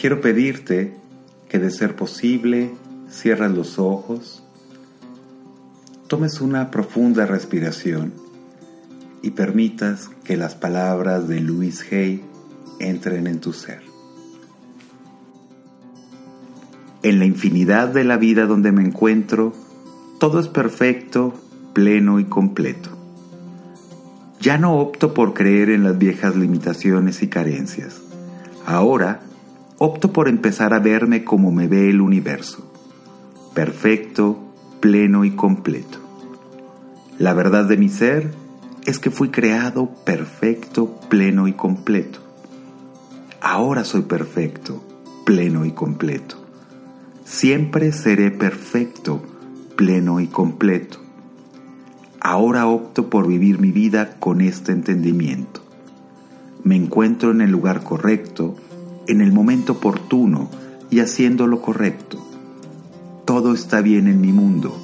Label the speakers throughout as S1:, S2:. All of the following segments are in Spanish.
S1: quiero pedirte que de ser posible cierras los ojos, tomes una profunda respiración y permitas que las palabras de Louis Hay entren en tu ser. En la infinidad de la vida donde me encuentro, todo es perfecto, pleno y completo. Ya no opto por creer en las viejas limitaciones y carencias. Ahora opto por empezar a verme como me ve el universo, perfecto, pleno y completo. La verdad de mi ser es que fui creado perfecto, pleno y completo. Ahora soy perfecto, pleno y completo. Siempre seré perfecto, pleno y completo. Ahora opto por vivir mi vida con este entendimiento. Me encuentro en el lugar correcto, en el momento oportuno y haciendo lo correcto. Todo está bien en mi mundo.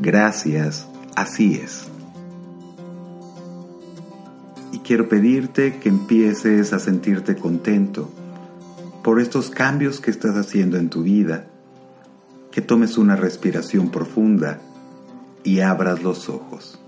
S1: Gracias, así es. Y quiero pedirte que empieces a sentirte contento por estos cambios que estás haciendo en tu vida que tomes una respiración profunda y abras los ojos.